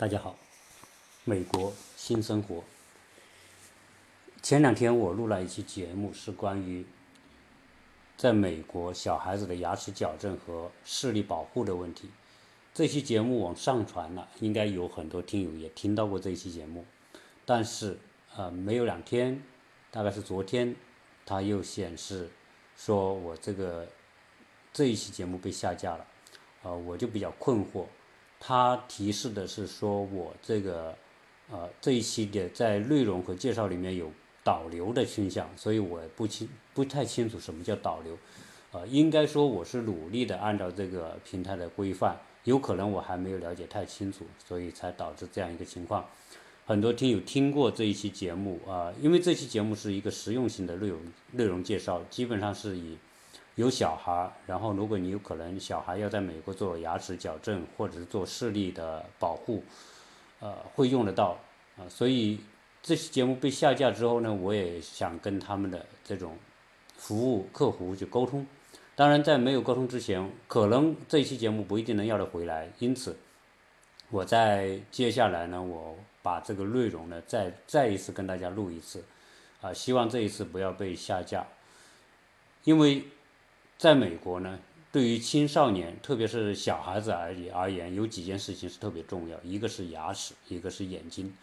大家好，美国新生活。前两天我录了一期节目，是关于在美国小孩子的牙齿矫正和视力保护的问题。这期节目我上传了，应该有很多听友也听到过这一期节目，但是呃，没有两天，大概是昨天，它又显示说我这个这一期节目被下架了，呃，我就比较困惑。它提示的是说我这个呃这一期的在内容和介绍里面有导流的倾向，所以我不清不太清楚什么叫导流，呃，应该说我是努力的按照这个平台的规范，有可能我还没有了解太清楚，所以才导致这样一个情况。很多听友听过这一期节目啊，因为这期节目是一个实用性的内容内容介绍，基本上是以。有小孩，然后如果你有可能小孩要在美国做牙齿矫正或者是做视力的保护，呃，会用得到啊。所以这期节目被下架之后呢，我也想跟他们的这种服务客服去沟通。当然，在没有沟通之前，可能这期节目不一定能要得回来。因此，我在接下来呢，我把这个内容呢再再一次跟大家录一次，啊，希望这一次不要被下架，因为。在美国呢，对于青少年，特别是小孩子而言而言，有几件事情是特别重要，一个是牙齿，一个是眼睛。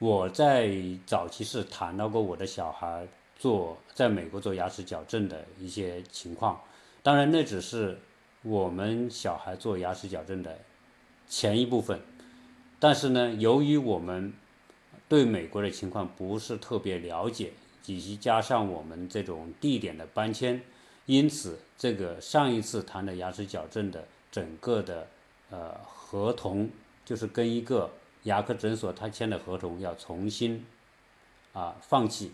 我在早期是谈到过我的小孩做在美国做牙齿矫正的一些情况，当然那只是我们小孩做牙齿矫正的前一部分，但是呢，由于我们对美国的情况不是特别了解，以及加上我们这种地点的搬迁。因此，这个上一次谈的牙齿矫正的整个的呃合同，就是跟一个牙科诊所他签的合同要重新啊放弃，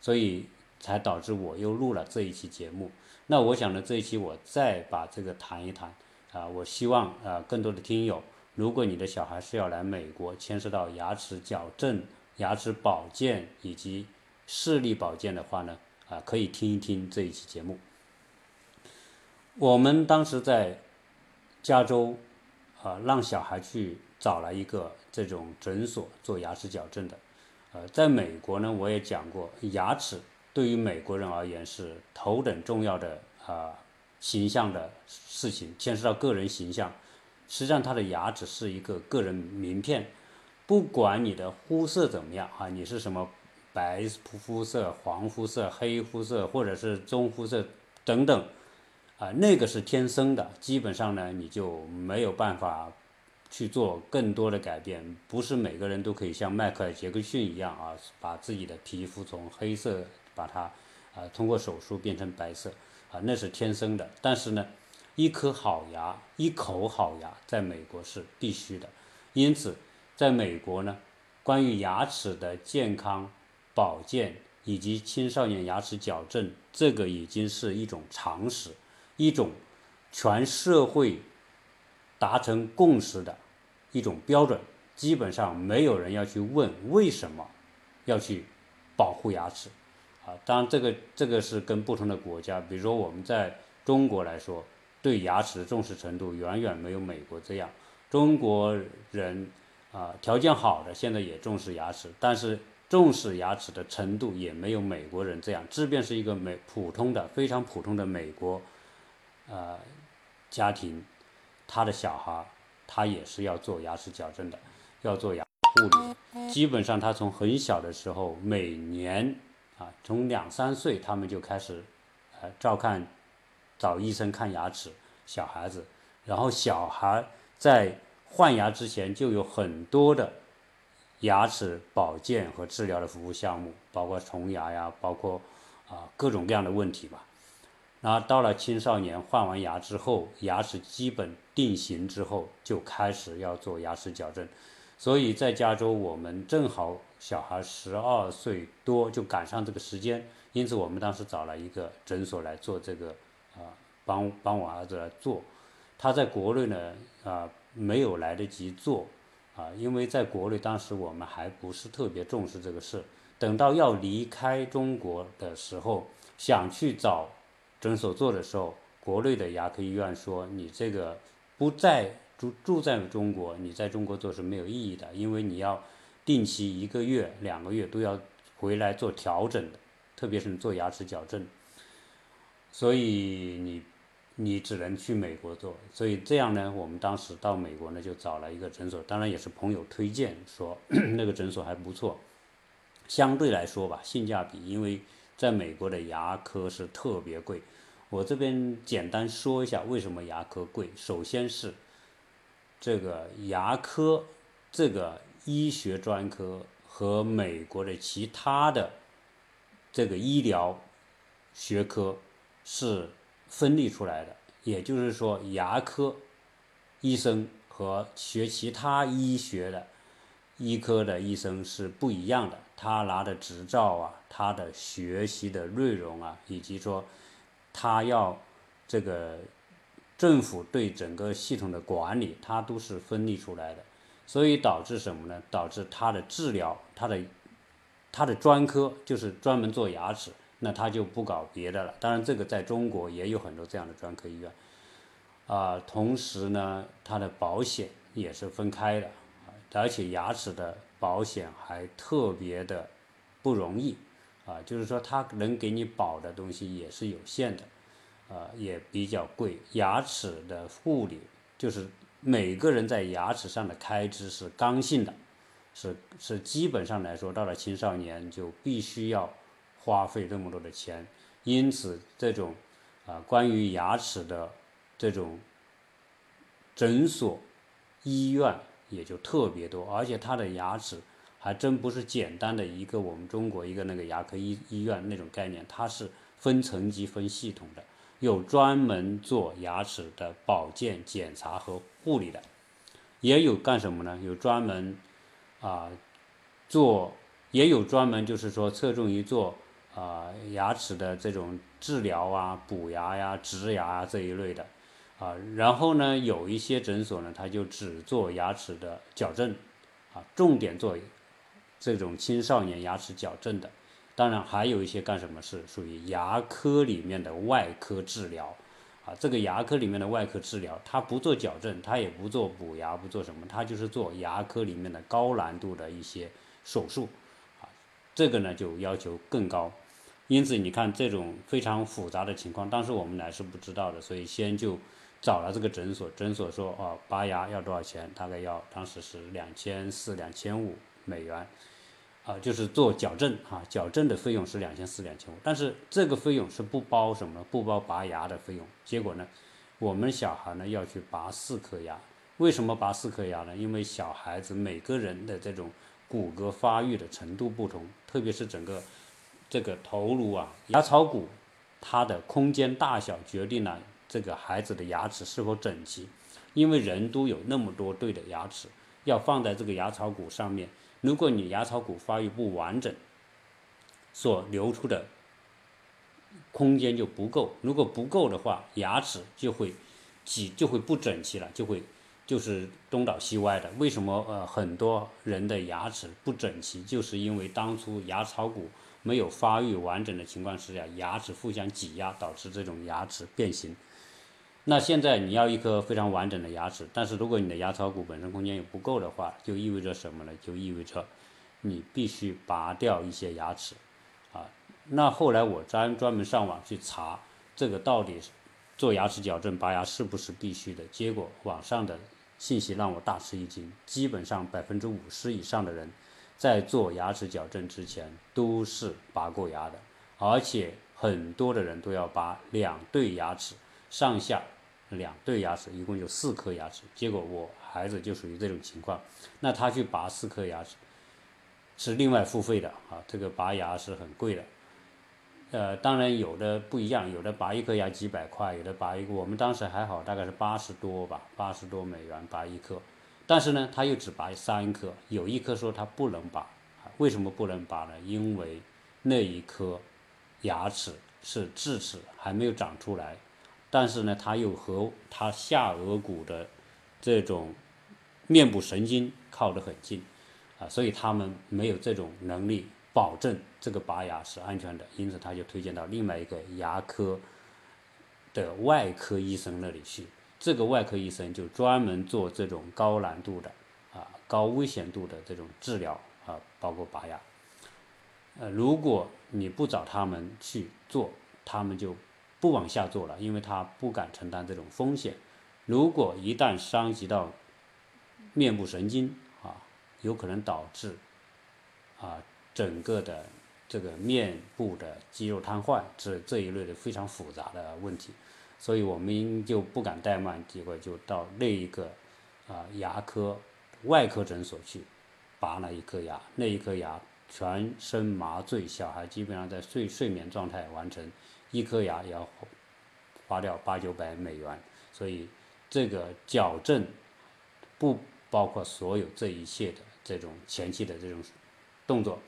所以才导致我又录了这一期节目。那我想呢，这一期我再把这个谈一谈啊，我希望啊更多的听友，如果你的小孩是要来美国，牵涉到牙齿矫正、牙齿保健以及视力保健的话呢，啊可以听一听这一期节目。我们当时在加州，啊，让小孩去找了一个这种诊所做牙齿矫正的。呃，在美国呢，我也讲过，牙齿对于美国人而言是头等重要的啊形象的事情，牵涉到个人形象。实际上，他的牙齿是一个个人名片，不管你的肤色怎么样啊，你是什么白肤色、黄肤色、黑肤色，或者是棕肤色等等。啊，那个是天生的，基本上呢，你就没有办法去做更多的改变。不是每个人都可以像迈克尔·杰克逊一样啊，把自己的皮肤从黑色把它啊通过手术变成白色啊，那是天生的。但是呢，一颗好牙，一口好牙，在美国是必须的。因此，在美国呢，关于牙齿的健康保健以及青少年牙齿矫正，这个已经是一种常识。一种全社会达成共识的一种标准，基本上没有人要去问为什么要去保护牙齿啊。当然，这个这个是跟不同的国家，比如说我们在中国来说，对牙齿的重视程度远远没有美国这样。中国人啊，条件好的现在也重视牙齿，但是重视牙齿的程度也没有美国人这样。即便是一个美普通的、非常普通的美国。呃，家庭，他的小孩，他也是要做牙齿矫正的，要做牙护理。基本上，他从很小的时候，每年啊，从两三岁，他们就开始呃照看，找医生看牙齿。小孩子，然后小孩在换牙之前，就有很多的牙齿保健和治疗的服务项目，包括虫牙呀，包括啊各种各样的问题吧。那到了青少年换完牙之后，牙齿基本定型之后，就开始要做牙齿矫正。所以在加州，我们正好小孩十二岁多就赶上这个时间，因此我们当时找了一个诊所来做这个，啊，帮帮我儿子来做。他在国内呢，啊，没有来得及做，啊，因为在国内当时我们还不是特别重视这个事。等到要离开中国的时候，想去找。诊所做的时候，国内的牙科医院说你这个不在住住在中国，你在中国做是没有意义的，因为你要定期一个月、两个月都要回来做调整的，特别是做牙齿矫正，所以你你只能去美国做。所以这样呢，我们当时到美国呢就找了一个诊所，当然也是朋友推荐说 那个诊所还不错，相对来说吧，性价比，因为在美国的牙科是特别贵。我这边简单说一下为什么牙科贵。首先是这个牙科这个医学专科和美国的其他的这个医疗学科是分立出来的，也就是说，牙科医生和学其他医学的医科的医生是不一样的。他拿的执照啊，他的学习的内容啊，以及说。他要这个政府对整个系统的管理，它都是分离出来的，所以导致什么呢？导致他的治疗，他的他的专科就是专门做牙齿，那他就不搞别的了。当然，这个在中国也有很多这样的专科医院啊。同时呢，它的保险也是分开的，而且牙齿的保险还特别的不容易。啊，就是说，它能给你保的东西也是有限的，啊，也比较贵。牙齿的护理，就是每个人在牙齿上的开支是刚性的，是是基本上来说，到了青少年就必须要花费这么多的钱。因此，这种啊，关于牙齿的这种诊所、医院也就特别多，而且它的牙齿。还真不是简单的一个我们中国一个那个牙科医医院那种概念，它是分层级、分系统的，有专门做牙齿的保健检查和护理的，也有干什么呢？有专门啊做，也有专门就是说侧重于做啊牙齿的这种治疗啊、补牙呀、植牙啊这一类的啊。然后呢，有一些诊所呢，他就只做牙齿的矫正啊，重点做。这种青少年牙齿矫正的，当然还有一些干什么是属于牙科里面的外科治疗，啊，这个牙科里面的外科治疗，它不做矫正，它也不做补牙，不做什么，它就是做牙科里面的高难度的一些手术，啊，这个呢就要求更高，因此你看这种非常复杂的情况，当时我们来是不知道的，所以先就找了这个诊所，诊所说哦，拔牙要多少钱？大概要当时是两千四、两千五美元。啊，就是做矫正啊，矫正的费用是两千四、两千五，但是这个费用是不包什么？不包拔牙的费用。结果呢，我们小孩呢要去拔四颗牙，为什么拔四颗牙呢？因为小孩子每个人的这种骨骼发育的程度不同，特别是整个这个头颅啊，牙槽骨它的空间大小决定了这个孩子的牙齿是否整齐，因为人都有那么多对的牙齿，要放在这个牙槽骨上面。如果你牙槽骨发育不完整，所留出的空间就不够。如果不够的话，牙齿就会挤，就会不整齐了，就会就是东倒西歪的。为什么呃很多人的牙齿不整齐？就是因为当初牙槽骨没有发育完整的情况之下，牙齿互相挤压，导致这种牙齿变形。那现在你要一颗非常完整的牙齿，但是如果你的牙槽骨本身空间也不够的话，就意味着什么呢？就意味着你必须拔掉一些牙齿，啊，那后来我专专门上网去查这个到底做牙齿矫正拔牙是不是必须的？结果网上的信息让我大吃一惊，基本上百分之五十以上的人在做牙齿矫正之前都是拔过牙的，而且很多的人都要拔两对牙齿上下。两对牙齿，一共有四颗牙齿。结果我孩子就属于这种情况，那他去拔四颗牙齿，是另外付费的啊。这个拔牙是很贵的，呃，当然有的不一样，有的拔一颗牙几百块，有的拔一个，我们当时还好，大概是八十多吧，八十多美元拔一颗。但是呢，他又只拔三颗，有一颗说他不能拔，为什么不能拔呢？因为那一颗牙齿是智齿，还没有长出来。但是呢，它又和它下颚骨的这种面部神经靠得很近，啊，所以他们没有这种能力保证这个拔牙是安全的，因此他就推荐到另外一个牙科的外科医生那里去。这个外科医生就专门做这种高难度的啊高危险度的这种治疗啊，包括拔牙。呃，如果你不找他们去做，他们就不往下做了，因为他不敢承担这种风险。如果一旦伤及到面部神经啊，有可能导致啊整个的这个面部的肌肉瘫痪，这这一类的非常复杂的问题，所以我们就不敢怠慢，结果就到那一个啊牙科外科诊所去拔了一颗牙，那一颗牙全身麻醉，小孩基本上在睡睡眠状态完成，一颗牙要花掉八九百美元，所以这个矫正不包括所有这一切的这种前期的这种动作。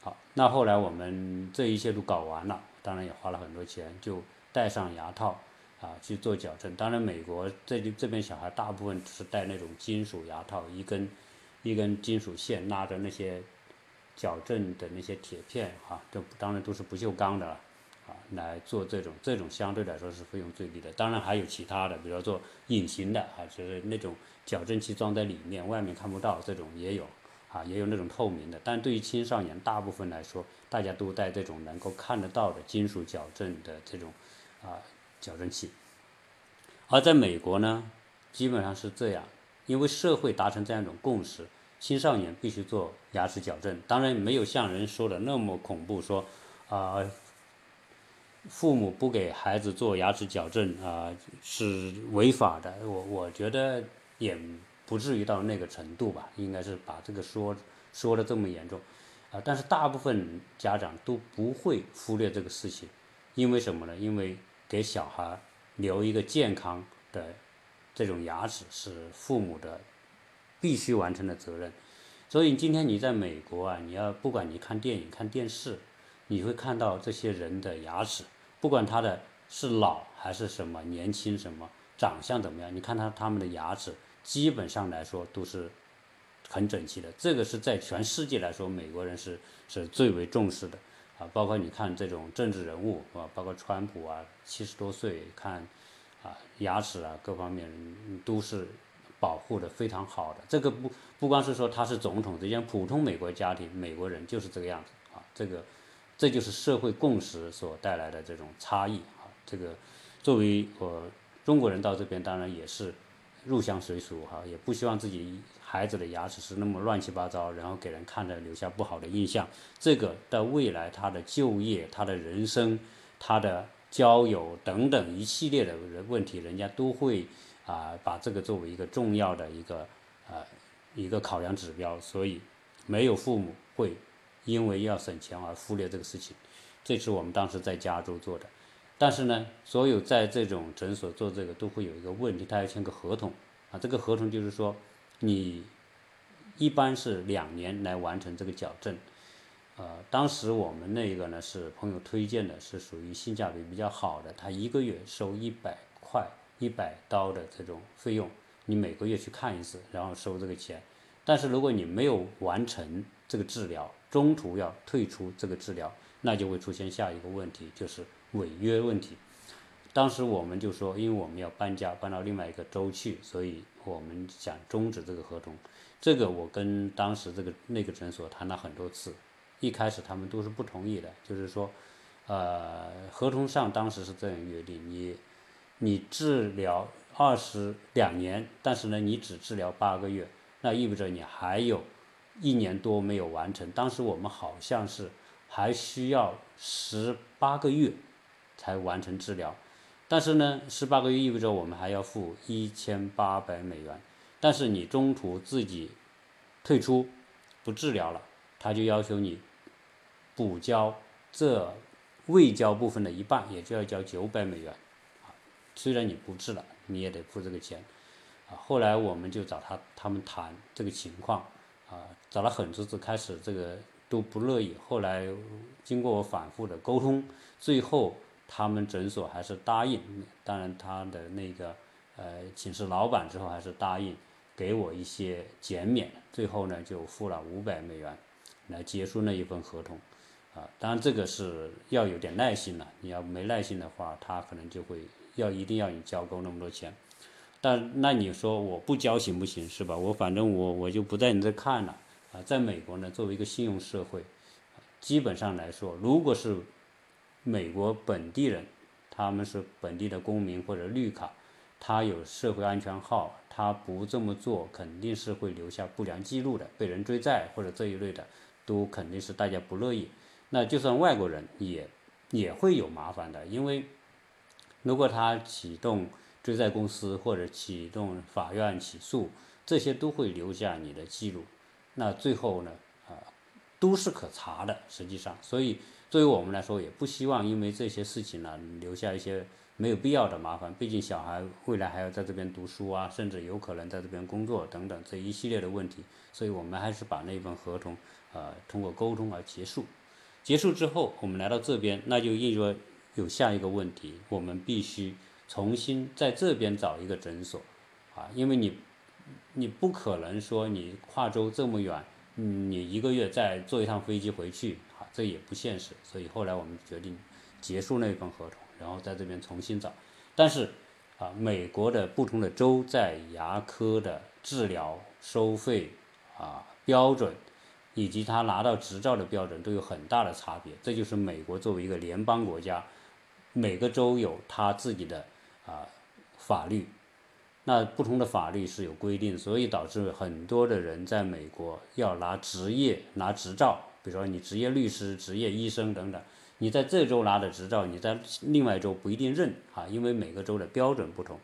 好，那后来我们这一切都搞完了，当然也花了很多钱，就戴上牙套啊去做矫正。当然，美国这这边小孩大部分是戴那种金属牙套，一根一根金属线拉着那些矫正的那些铁片哈，这当然都是不锈钢的了，来做这种这种相对来说是费用最低的。当然还有其他的，比如说隐形的啊，就是那种矫正器装在里面，外面看不到，这种也有。啊，也有那种透明的，但对于青少年大部分来说，大家都戴这种能够看得到的金属矫正的这种啊矫正器。而在美国呢，基本上是这样，因为社会达成这样一种共识，青少年必须做牙齿矫正。当然没有像人说的那么恐怖，说啊父母不给孩子做牙齿矫正啊是违法的。我我觉得也。不至于到那个程度吧，应该是把这个说说的这么严重，啊，但是大部分家长都不会忽略这个事情，因为什么呢？因为给小孩留一个健康的这种牙齿是父母的必须完成的责任。所以今天你在美国啊，你要不管你看电影看电视，你会看到这些人的牙齿，不管他的是老还是什么年轻什么长相怎么样，你看他他们的牙齿。基本上来说都是很整齐的，这个是在全世界来说，美国人是是最为重视的啊。包括你看这种政治人物啊，包括川普啊，七十多岁看啊牙齿啊各方面都是保护的非常好的。这个不不光是说他是总统，这些普通美国家庭美国人就是这个样子啊。这个这就是社会共识所带来的这种差异啊。这个作为我中国人到这边，当然也是。入乡随俗哈，也不希望自己孩子的牙齿是那么乱七八糟，然后给人看着留下不好的印象。这个在未来他的就业、他的人生、他的交友等等一系列的人问题，人家都会啊把这个作为一个重要的一个呃一个考量指标。所以没有父母会因为要省钱而忽略这个事情。这是我们当时在加州做的。但是呢，所有在这种诊所做这个都会有一个问题，他要签个合同啊。这个合同就是说，你一般是两年来完成这个矫正。呃，当时我们那个呢是朋友推荐的，是属于性价比比较好的，他一个月收一百块、一百刀的这种费用，你每个月去看一次，然后收这个钱。但是如果你没有完成这个治疗，中途要退出这个治疗，那就会出现下一个问题，就是。违约问题，当时我们就说，因为我们要搬家，搬到另外一个州去，所以我们想终止这个合同。这个我跟当时这个那个诊所谈了很多次，一开始他们都是不同意的，就是说，呃，合同上当时是这样约定，你你治疗二十两年，但是呢，你只治疗八个月，那意味着你还有一年多没有完成。当时我们好像是还需要十八个月。才完成治疗，但是呢，十八个月意味着我们还要付一千八百美元。但是你中途自己退出不治疗了，他就要求你补交这未交部分的一半，也就要交九百美元。啊，虽然你不治了，你也得付这个钱。啊，后来我们就找他他们谈这个情况，啊，找了很多次，开始这个都不乐意。后来经过我反复的沟通，最后。他们诊所还是答应，当然他的那个呃，请示老板之后还是答应给我一些减免，最后呢就付了五百美元来结束那一份合同，啊，当然这个是要有点耐心了，你要没耐心的话，他可能就会要一定要你交够那么多钱。但那你说我不交行不行是吧？我反正我我就不在你这看了啊。在美国呢，作为一个信用社会，基本上来说，如果是美国本地人，他们是本地的公民或者绿卡，他有社会安全号，他不这么做肯定是会留下不良记录的，被人追债或者这一类的，都肯定是大家不乐意。那就算外国人也也会有麻烦的，因为如果他启动。追债公司或者启动法院起诉，这些都会留下你的记录。那最后呢，啊，都是可查的。实际上，所以作为我们来说，也不希望因为这些事情呢留下一些没有必要的麻烦。毕竟小孩未来还要在这边读书啊，甚至有可能在这边工作等等这一系列的问题。所以我们还是把那份合同，呃，通过沟通而结束。结束之后，我们来到这边，那就意味着有下一个问题，我们必须。重新在这边找一个诊所，啊，因为你，你不可能说你跨州这么远，你一个月再坐一趟飞机回去，啊，这也不现实。所以后来我们决定结束那份合同，然后在这边重新找。但是，啊，美国的不同的州在牙科的治疗收费啊标准，以及他拿到执照的标准都有很大的差别。这就是美国作为一个联邦国家，每个州有他自己的。啊，法律，那不同的法律是有规定，所以导致很多的人在美国要拿职业拿执照，比如说你职业律师、职业医生等等，你在这州拿的执照，你在另外州不一定认啊，因为每个州的标准不同。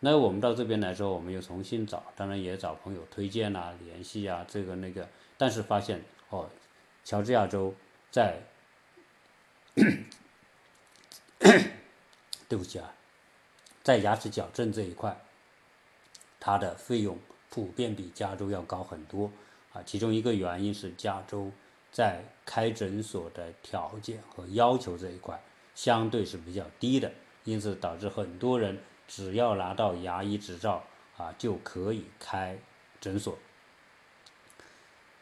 那我们到这边来说，我们又重新找，当然也找朋友推荐啊、联系啊，这个那个，但是发现哦，乔治亚州在 对不起啊。在牙齿矫正这一块，它的费用普遍比加州要高很多啊。其中一个原因是加州在开诊所的条件和要求这一块相对是比较低的，因此导致很多人只要拿到牙医执照啊就可以开诊所。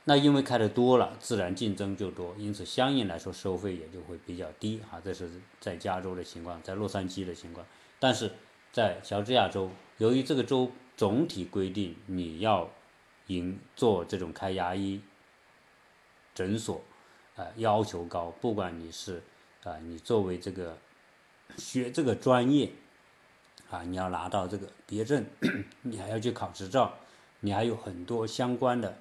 那因为开的多了，自然竞争就多，因此相应来说收费也就会比较低啊。这是在加州的情况，在洛杉矶的情况，但是。在乔治亚州，由于这个州总体规定你要营做这种开牙医诊所，呃，要求高。不管你是啊，你作为这个学这个专业啊，你要拿到这个毕业证，你还要去考执照，你还有很多相关的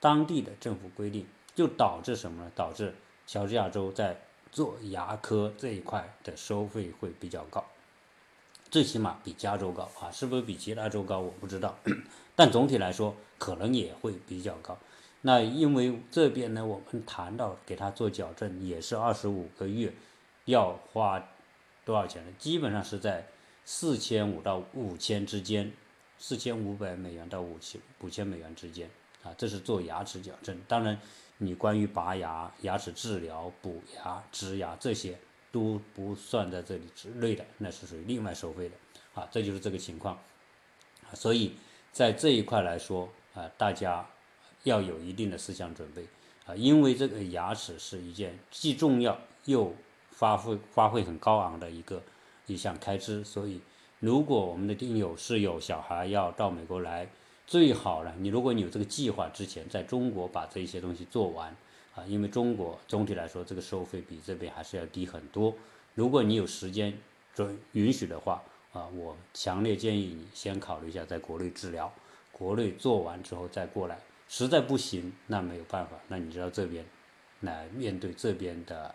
当地的政府规定，就导致什么呢？导致乔治亚州在做牙科这一块的收费会比较高。最起码比加州高啊，是不是比其他州高我不知道，但总体来说可能也会比较高。那因为这边呢，我们谈到给他做矫正也是二十五个月，要花多少钱呢？基本上是在四千五到五千之间，四千五百美元到五千五千美元之间啊，这是做牙齿矫正。当然，你关于拔牙、牙齿治疗、补牙、植牙这些。都不算在这里之内的，那是属于另外收费的，啊，这就是这个情况，所以在这一块来说，啊，大家要有一定的思想准备，啊，因为这个牙齿是一件既重要又发挥发挥很高昂的一个一项开支，所以如果我们的听友是有小孩要到美国来，最好呢，你如果你有这个计划之前，在中国把这些东西做完。啊，因为中国总体来说这个收费比这边还是要低很多。如果你有时间准允许的话，啊，我强烈建议你先考虑一下在国内治疗，国内做完之后再过来。实在不行，那没有办法，那你知道这边来面对这边的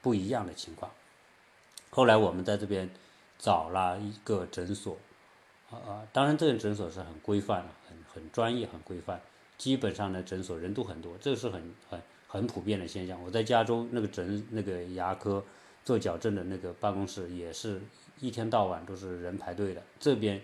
不一样的情况。后来我们在这边找了一个诊所，啊，当然这个诊所是很规范，很很专业，很规范。基本上呢，诊所人都很多，这个是很很。很普遍的现象。我在加州那个诊那个牙科做矫正的那个办公室，也是一天到晚都是人排队的。这边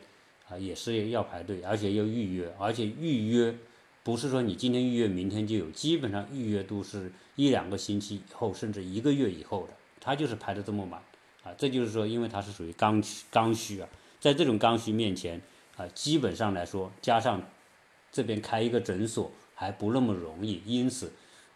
啊也是要排队，而且要预约，而且预约不是说你今天预约明天就有，基本上预约都是一两个星期以后，甚至一个月以后的。他就是排的这么满啊，这就是说，因为它是属于刚需刚需啊，在这种刚需面前啊，基本上来说，加上这边开一个诊所还不那么容易，因此。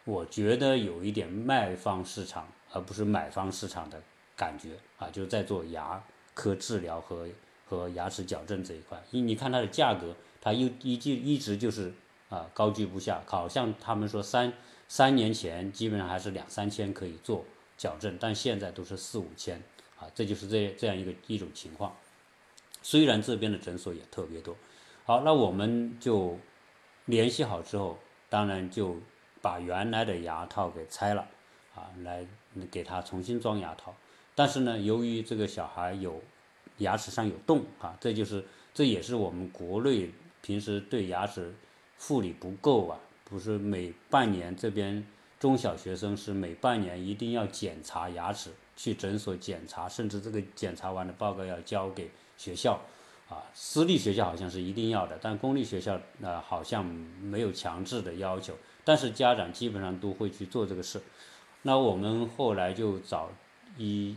我觉得有一点卖方市场而不是买方市场的感觉啊，就是在做牙科治疗和和牙齿矫正这一块。你你看它的价格，它又一直一直就是啊高居不下，好像他们说三三年前基本上还是两三千可以做矫正，但现在都是四五千啊，这就是这这样一个一种情况。虽然这边的诊所也特别多，好，那我们就联系好之后，当然就把原来的牙套给拆了啊，来给他重新装牙套。但是呢，由于这个小孩有牙齿上有洞啊，这就是这也是我们国内平时对牙齿护理不够啊，不是每半年这边中小学生是每半年一定要检查牙齿，去诊所检查，甚至这个检查完的报告要交给。学校，啊，私立学校好像是一定要的，但公立学校呃好像没有强制的要求，但是家长基本上都会去做这个事。那我们后来就找一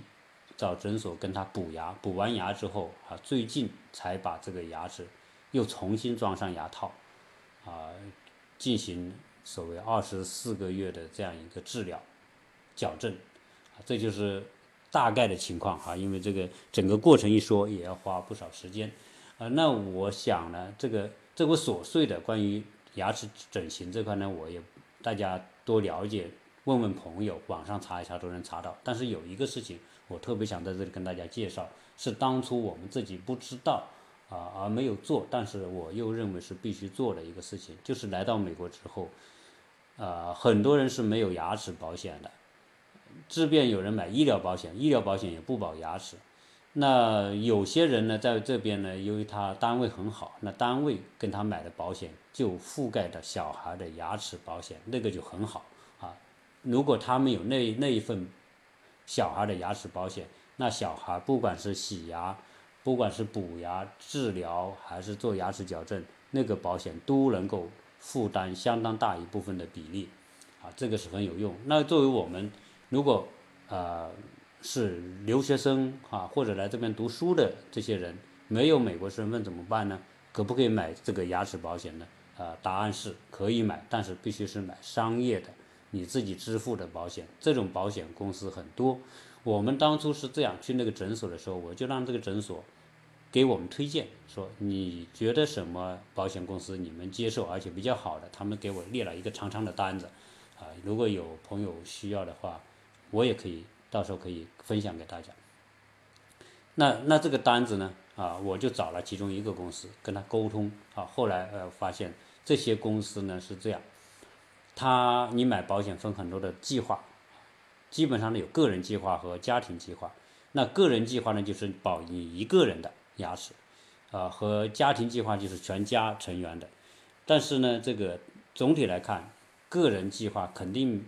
找诊所跟他补牙，补完牙之后啊，最近才把这个牙齿又重新装上牙套，啊，进行所谓二十四个月的这样一个治疗矫正，啊，这就是。大概的情况哈，因为这个整个过程一说也要花不少时间，啊，那我想呢，这个这个琐碎的关于牙齿整形这块呢，我也大家多了解，问问朋友，网上查一查都能查到。但是有一个事情，我特别想在这里跟大家介绍，是当初我们自己不知道啊，而没有做，但是我又认为是必须做的一个事情，就是来到美国之后，啊，很多人是没有牙齿保险的。即便有人买医疗保险，医疗保险也不保牙齿。那有些人呢，在这边呢，由于他单位很好，那单位跟他买的保险就覆盖的小孩的牙齿保险，那个就很好啊。如果他们有那那一份小孩的牙齿保险，那小孩不管是洗牙，不管是补牙治疗，还是做牙齿矫正，那个保险都能够负担相当大一部分的比例啊，这个是很有用。那作为我们。如果啊是留学生啊，或者来这边读书的这些人没有美国身份怎么办呢？可不可以买这个牙齿保险呢？啊，答案是可以买，但是必须是买商业的，你自己支付的保险。这种保险公司很多。我们当初是这样去那个诊所的时候，我就让这个诊所给我们推荐，说你觉得什么保险公司你们接受而且比较好的，他们给我列了一个长长的单子。啊，如果有朋友需要的话。我也可以到时候可以分享给大家。那那这个单子呢？啊，我就找了其中一个公司跟他沟通啊。后来呃发现这些公司呢是这样，他你买保险分很多的计划，基本上呢有个人计划和家庭计划。那个人计划呢就是保你一个人的牙齿，啊和家庭计划就是全家成员的。但是呢这个总体来看，个人计划肯定。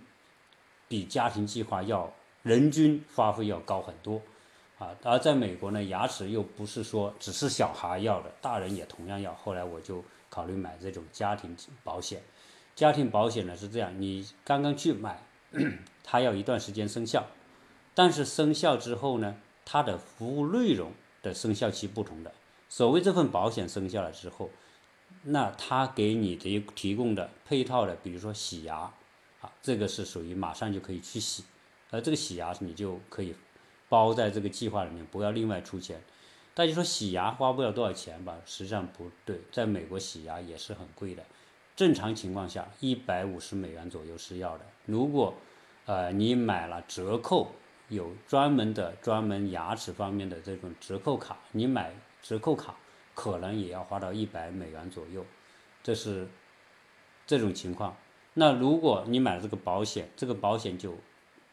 比家庭计划要人均花费要高很多，啊，而在美国呢，牙齿又不是说只是小孩要的，大人也同样要。后来我就考虑买这种家庭保险。家庭保险呢是这样，你刚刚去买，它要一段时间生效，但是生效之后呢，它的服务内容的生效期不同的。所谓这份保险生效了之后，那它给你的提供的配套的，比如说洗牙。啊，这个是属于马上就可以去洗，而这个洗牙你就可以包在这个计划里面，不要另外出钱。大家说洗牙花不了多少钱吧？实际上不对，在美国洗牙也是很贵的。正常情况下，一百五十美元左右是要的。如果呃你买了折扣，有专门的专门牙齿方面的这种折扣卡，你买折扣卡可能也要花到一百美元左右。这是这种情况。那如果你买了这个保险，这个保险就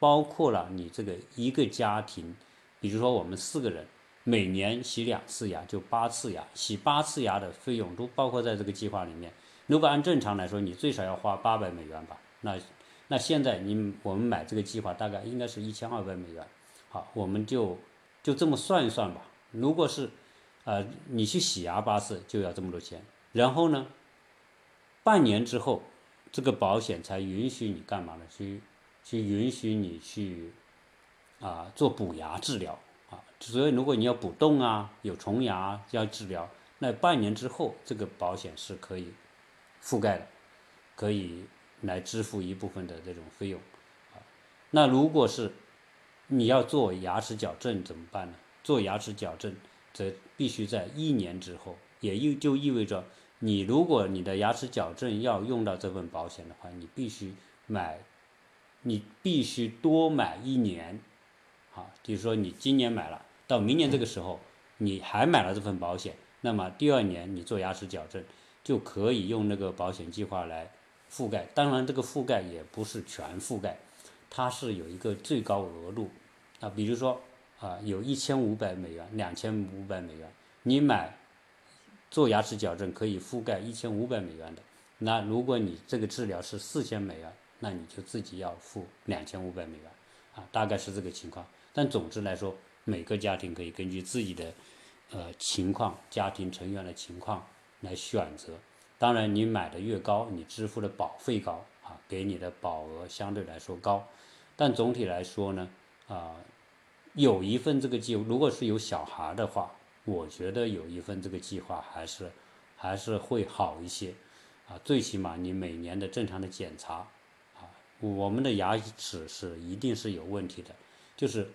包括了你这个一个家庭，比如说我们四个人每年洗两次牙，就八次牙，洗八次牙的费用都包括在这个计划里面。如果按正常来说，你最少要花八百美元吧？那那现在你我们买这个计划大概应该是一千二百美元。好，我们就就这么算一算吧。如果是呃你去洗牙八次就要这么多钱，然后呢，半年之后。这个保险才允许你干嘛呢？去，去允许你去，啊，做补牙治疗啊。所以如果你要补洞啊，有虫牙要治疗，那半年之后这个保险是可以覆盖的，可以来支付一部分的这种费用啊。那如果是你要做牙齿矫正怎么办呢？做牙齿矫正则必须在一年之后，也意就意味着你如果你的牙齿矫正要用到这份保险的话，你必须买，你必须多买一年，啊，就是说你今年买了，到明年这个时候你还买了这份保险，那么第二年你做牙齿矫正就可以用那个保险计划来覆盖，当然这个覆盖也不是全覆盖，它是有一个最高额度，啊，比如说。啊，有一千五百美元，两千五百美元，你买做牙齿矫正可以覆盖一千五百美元的。那如果你这个治疗是四千美元，那你就自己要付两千五百美元，啊，大概是这个情况。但总之来说，每个家庭可以根据自己的呃情况、家庭成员的情况来选择。当然，你买的越高，你支付的保费高啊，给你的保额相对来说高。但总体来说呢，啊。有一份这个计，如果是有小孩的话，我觉得有一份这个计划还是还是会好一些，啊，最起码你每年的正常的检查，我们的牙齿是一定是有问题的，就是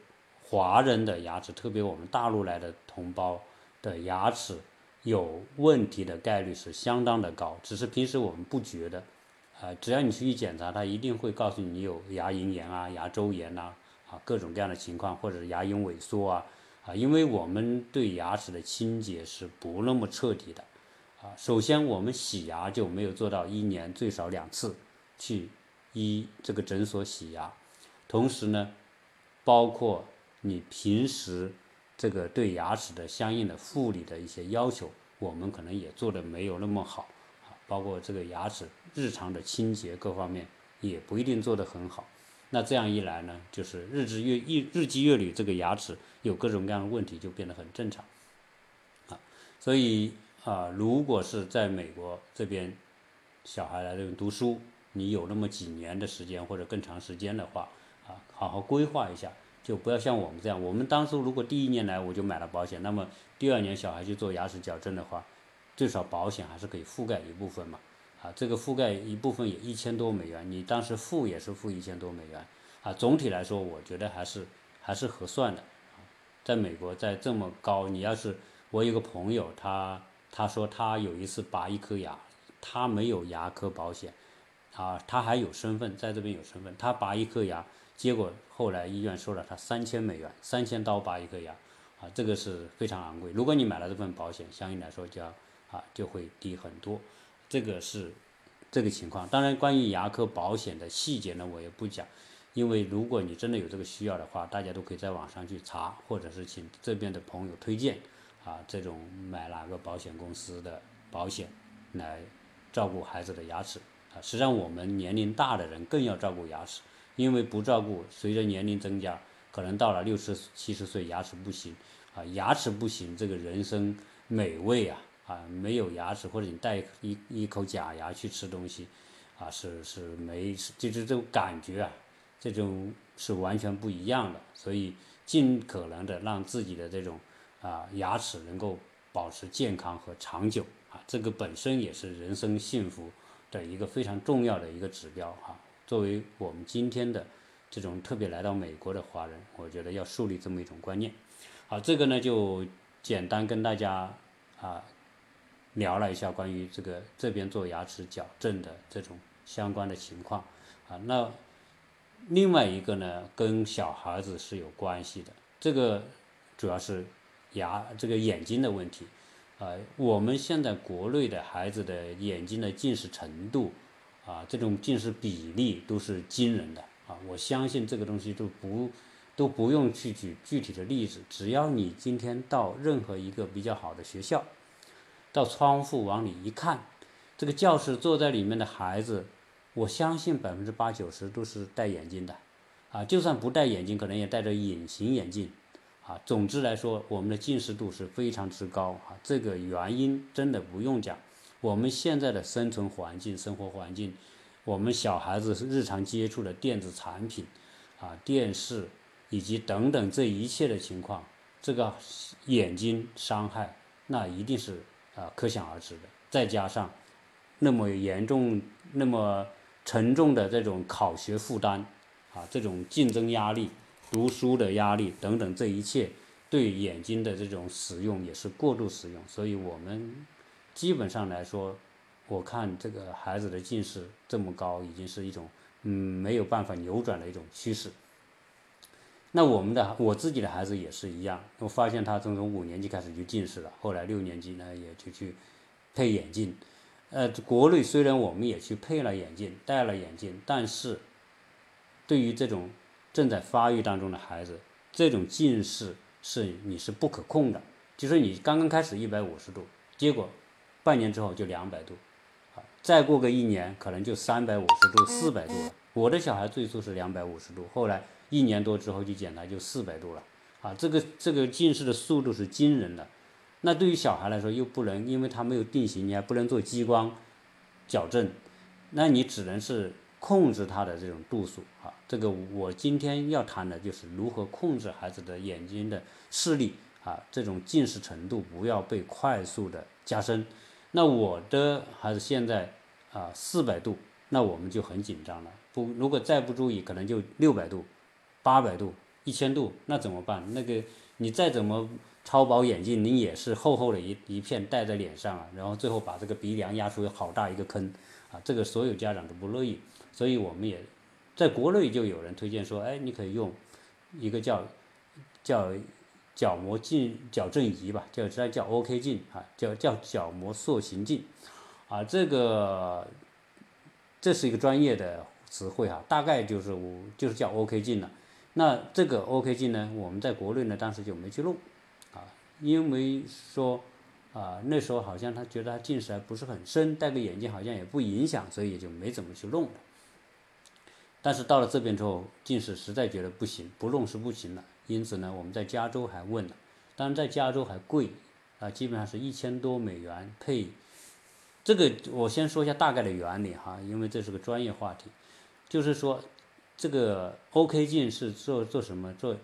华人的牙齿，特别我们大陆来的同胞的牙齿有问题的概率是相当的高，只是平时我们不觉得，啊，只要你去一检查，他一定会告诉你有牙龈炎啊、牙周炎呐。啊，各种各样的情况，或者牙龈萎缩啊，啊，因为我们对牙齿的清洁是不那么彻底的，啊，首先我们洗牙就没有做到一年最少两次去医这个诊所洗牙，同时呢，包括你平时这个对牙齿的相应的护理的一些要求，我们可能也做的没有那么好，啊，包括这个牙齿日常的清洁各方面也不一定做得很好。那这样一来呢，就是日积月日日积月累，这个牙齿有各种各样的问题，就变得很正常，啊，所以啊，如果是在美国这边，小孩来这边读书，你有那么几年的时间或者更长时间的话，啊，好好规划一下，就不要像我们这样，我们当初如果第一年来我就买了保险，那么第二年小孩去做牙齿矫正的话，最少保险还是可以覆盖一部分嘛。啊，这个覆盖一部分也一千多美元，你当时付也是付一千多美元，啊，总体来说我觉得还是还是合算的，在美国在这么高，你要是我有个朋友，他他说他有一次拔一颗牙，他没有牙科保险，啊，他还有身份在这边有身份，他拔一颗牙，结果后来医院收了他三千美元，三千刀拔一颗牙，啊，这个是非常昂贵，如果你买了这份保险，相应来说就要啊就会低很多。这个是这个情况，当然关于牙科保险的细节呢，我也不讲，因为如果你真的有这个需要的话，大家都可以在网上去查，或者是请这边的朋友推荐啊，这种买哪个保险公司的保险来照顾孩子的牙齿。啊。实际上，我们年龄大的人更要照顾牙齿，因为不照顾，随着年龄增加，可能到了六十七十岁牙齿不行啊，牙齿不行，这个人生美味啊。啊，没有牙齿或者你戴一一口假牙去吃东西，啊，是是没，就是这种感觉啊，这种是完全不一样的。所以尽可能的让自己的这种啊牙齿能够保持健康和长久啊，这个本身也是人生幸福的一个非常重要的一个指标哈。作为我们今天的这种特别来到美国的华人，我觉得要树立这么一种观念。好，这个呢就简单跟大家啊。聊了一下关于这个这边做牙齿矫正的这种相关的情况，啊，那另外一个呢，跟小孩子是有关系的，这个主要是牙这个眼睛的问题，啊，我们现在国内的孩子的眼睛的近视程度，啊，这种近视比例都是惊人的，啊，我相信这个东西都不都不用去举具体的例子，只要你今天到任何一个比较好的学校。到窗户往里一看，这个教室坐在里面的孩子，我相信百分之八九十都是戴眼镜的，啊，就算不戴眼镜，可能也戴着隐形眼镜，啊，总之来说，我们的近视度是非常之高啊。这个原因真的不用讲，我们现在的生存环境、生活环境，我们小孩子日常接触的电子产品，啊，电视以及等等这一切的情况，这个眼睛伤害，那一定是。啊，可想而知的，再加上那么严重、那么沉重的这种考学负担，啊，这种竞争压力、读书的压力等等，这一切对眼睛的这种使用也是过度使用，所以我们基本上来说，我看这个孩子的近视这么高，已经是一种嗯没有办法扭转的一种趋势。那我们的我自己的孩子也是一样，我发现他从从五年级开始就近视了，后来六年级呢也就去配眼镜。呃，国内虽然我们也去配了眼镜，戴了眼镜，但是对于这种正在发育当中的孩子，这种近视是你是不可控的，就是你刚刚开始一百五十度，结果半年之后就两百度，啊，再过个一年可能就三百五十度、四百度了。我的小孩最初是两百五十度，后来。一年多之后就检查就四百度了，啊，这个这个近视的速度是惊人的。那对于小孩来说又不能，因为他没有定型，你还不能做激光矫正，那你只能是控制他的这种度数啊。这个我今天要谈的就是如何控制孩子的眼睛的视力啊，这种近视程度不要被快速的加深。那我的孩子现在啊四百度，那我们就很紧张了。不，如果再不注意，可能就六百度。八百度、一千度，那怎么办？那个你再怎么超薄眼镜，你也是厚厚的一一片戴在脸上啊，然后最后把这个鼻梁压出好大一个坑啊，这个所有家长都不乐意。所以我们也在国内就有人推荐说，哎，你可以用一个叫叫角膜镜矫正仪吧，叫叫叫 OK 镜啊，叫叫角膜塑形镜啊，这个这是一个专业的词汇哈，大概就是我就是叫 OK 镜了。那这个 OK 镜呢，我们在国内呢当时就没去弄，啊，因为说啊那时候好像他觉得他近视还不是很深，戴个眼镜好像也不影响，所以也就没怎么去弄。但是到了这边之后，近视实在觉得不行，不弄是不行了。因此呢，我们在加州还问了，当然在加州还贵，啊，基本上是一千多美元配。这个我先说一下大概的原理哈，因为这是个专业话题，就是说。这个 OK 镜是做做什么？做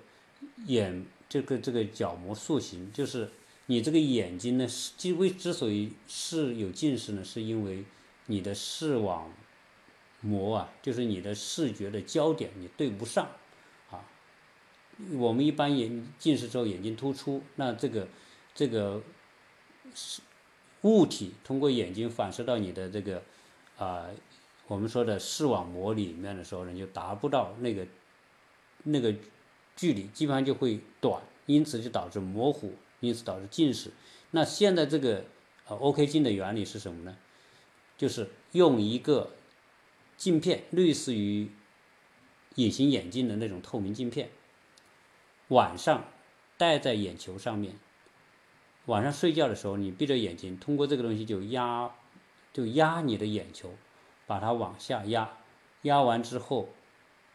眼这个这个角膜塑形，就是你这个眼睛呢，之为之所以是有近视呢，是因为你的视网膜啊，就是你的视觉的焦点你对不上啊。我们一般眼近视之后眼睛突出，那这个这个是物体通过眼睛反射到你的这个啊。我们说的视网膜里面的时候呢，就达不到那个那个距离，基本上就会短，因此就导致模糊，因此导致近视。那现在这个呃 OK 镜的原理是什么呢？就是用一个镜片，类似于隐形眼镜的那种透明镜片，晚上戴在眼球上面，晚上睡觉的时候你闭着眼睛，通过这个东西就压就压你的眼球。把它往下压，压完之后，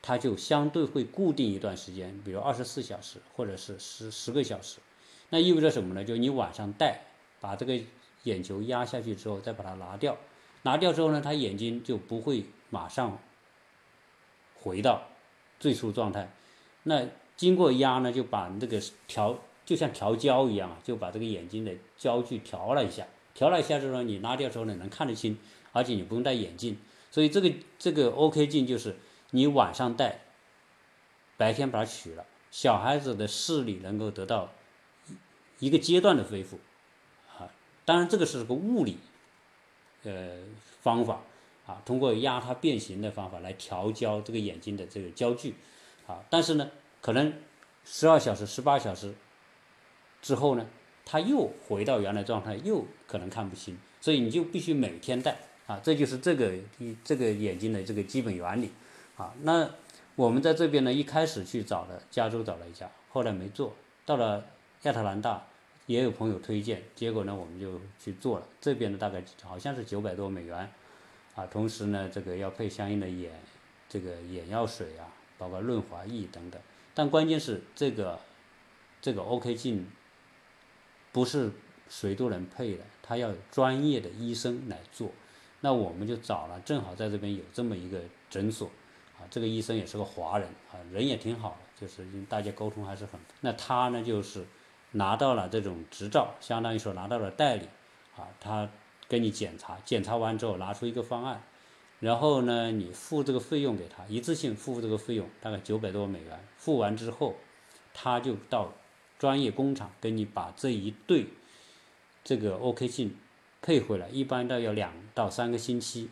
它就相对会固定一段时间，比如二十四小时或者是十十个小时。那意味着什么呢？就你晚上戴，把这个眼球压下去之后，再把它拿掉，拿掉之后呢，它眼睛就不会马上回到最初状态。那经过压呢，就把这个调，就像调焦一样啊，就把这个眼睛的焦距调了一下，调了一下之后，你拉掉之后呢，能看得清。而且你不用戴眼镜，所以这个这个 OK 镜就是你晚上戴，白天把它取了，小孩子的视力能够得到一个阶段的恢复，啊，当然这个是个物理，呃方法啊，通过压它变形的方法来调焦这个眼睛的这个焦距，啊，但是呢，可能十二小时、十八小时之后呢，它又回到原来状态，又可能看不清，所以你就必须每天戴。啊，这就是这个这个眼睛的这个基本原理，啊，那我们在这边呢，一开始去找的加州找了一家，后来没做到了亚特兰大，也有朋友推荐，结果呢我们就去做了，这边呢大概好像是九百多美元，啊，同时呢这个要配相应的眼这个眼药水啊，包括润滑液等等，但关键是这个这个 OK 镜不是谁都能配的，他要有专业的医生来做。那我们就找了，正好在这边有这么一个诊所，啊，这个医生也是个华人，啊，人也挺好的，就是大家沟通还是很。那他呢，就是拿到了这种执照，相当于说拿到了代理，啊，他给你检查，检查完之后拿出一个方案，然后呢，你付这个费用给他，一次性付这个费用，大概九百多美元，付完之后，他就到专业工厂给你把这一对这个 OK 镜配回来，一般都要两到三个星期。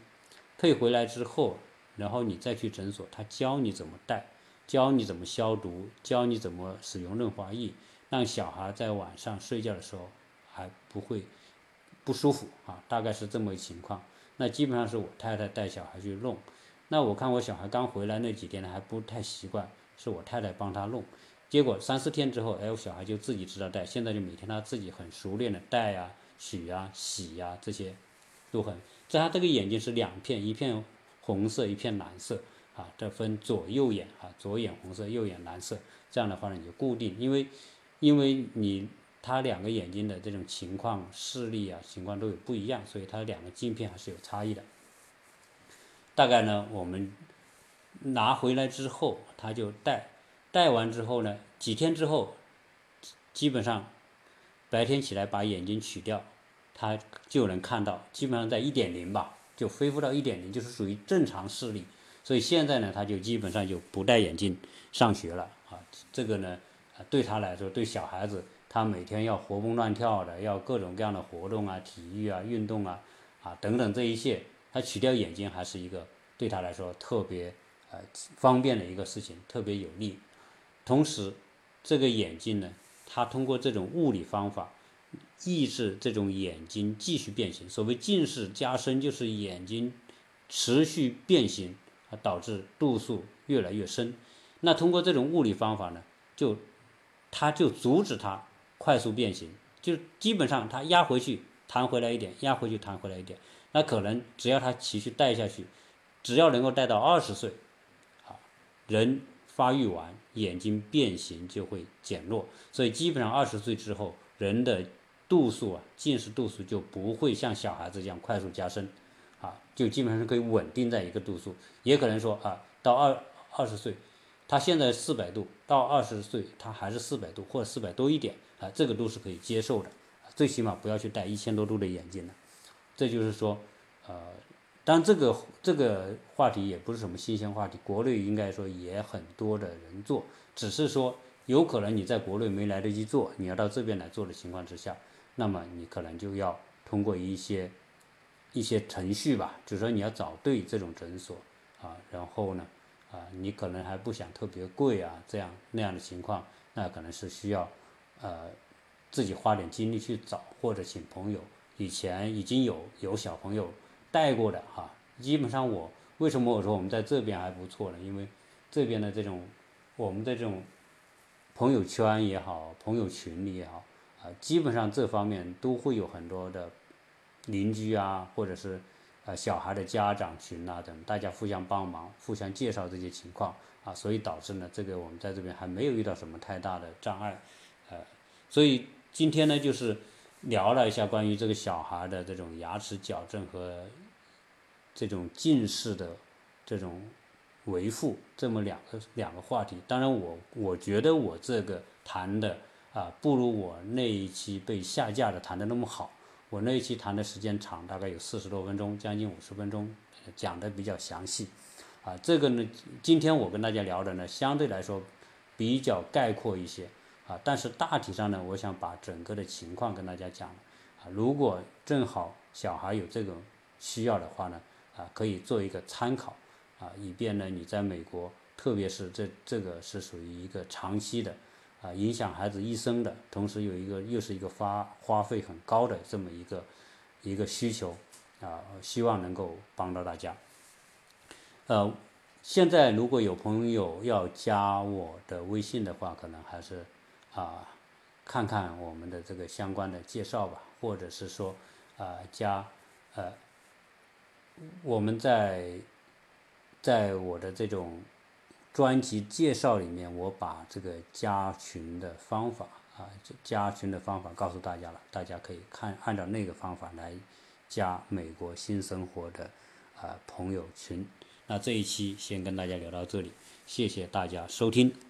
配回来之后，然后你再去诊所，他教你怎么戴，教你怎么消毒，教你怎么使用润滑液，让小孩在晚上睡觉的时候还不会不舒服啊，大概是这么一情况。那基本上是我太太带小孩去弄。那我看我小孩刚回来那几天呢，还不太习惯，是我太太帮他弄。结果三四天之后，哎，我小孩就自己知道戴，现在就每天他自己很熟练的戴呀、取呀、洗呀这些，都很。在他这个眼睛是两片，一片红色，一片蓝色啊，这分左右眼啊，左眼红色，右眼蓝色。这样的话呢，你就固定，因为因为你他两个眼睛的这种情况、视力啊情况都有不一样，所以他两个镜片还是有差异的。大概呢，我们拿回来之后，他就戴，戴完之后呢，几天之后，基本上白天起来把眼睛取掉。他就能看到，基本上在一点零吧，就恢复到一点零，就是属于正常视力。所以现在呢，他就基本上就不戴眼镜上学了啊。这个呢，对他来说，对小孩子，他每天要活蹦乱跳的，要各种各样的活动啊、体育啊、运动啊啊等等这一切，他取掉眼睛还是一个对他来说特别呃方便的一个事情，特别有利。同时，这个眼镜呢，他通过这种物理方法。抑制这种眼睛继续变形，所谓近视加深，就是眼睛持续变形，而，导致度数越来越深。那通过这种物理方法呢，就它就阻止它快速变形，就基本上它压回去弹回来一点，压回去弹回来一点。那可能只要它持续带下去，只要能够带到二十岁，啊，人发育完，眼睛变形就会减弱。所以基本上二十岁之后，人的度数啊，近视度数就不会像小孩子这样快速加深，啊，就基本上是可以稳定在一个度数。也可能说啊，到二二十岁，他现在四百度，到二十岁他还是四百度或者四百多一点，啊，这个都是可以接受的。最起码不要去戴一千多度的眼镜了。这就是说，呃，但这个这个话题也不是什么新鲜话题，国内应该说也很多的人做，只是说有可能你在国内没来得及做，你要到这边来做的情况之下。那么你可能就要通过一些一些程序吧，就是说你要找对这种诊所啊，然后呢啊，你可能还不想特别贵啊，这样那样的情况，那可能是需要呃自己花点精力去找，或者请朋友以前已经有有小朋友带过的哈。基本上我为什么我说我们在这边还不错呢？因为这边的这种我们的这种朋友圈也好，朋友群里也好。啊，基本上这方面都会有很多的邻居啊，或者是呃小孩的家长群啊等，大家互相帮忙、互相介绍这些情况啊，所以导致呢，这个我们在这边还没有遇到什么太大的障碍，呃，所以今天呢，就是聊了一下关于这个小孩的这种牙齿矫正和这种近视的这种维护这么两个两个话题。当然，我我觉得我这个谈的。啊，不如我那一期被下架的谈的那么好。我那一期谈的时间长，大概有四十多分钟，将近五十分钟，讲的比较详细。啊，这个呢，今天我跟大家聊的呢，相对来说比较概括一些。啊，但是大体上呢，我想把整个的情况跟大家讲。啊，如果正好小孩有这种需要的话呢，啊，可以做一个参考。啊，以便呢你在美国，特别是这这个是属于一个长期的。啊，影响孩子一生的，同时有一个又是一个花花费很高的这么一个一个需求，啊，希望能够帮到大家。呃，现在如果有朋友要加我的微信的话，可能还是啊，看看我们的这个相关的介绍吧，或者是说啊，加呃，我们在在我的这种。专辑介绍里面，我把这个加群的方法啊，加群的方法告诉大家了，大家可以看按照那个方法来加美国新生活的啊朋友群。那这一期先跟大家聊到这里，谢谢大家收听。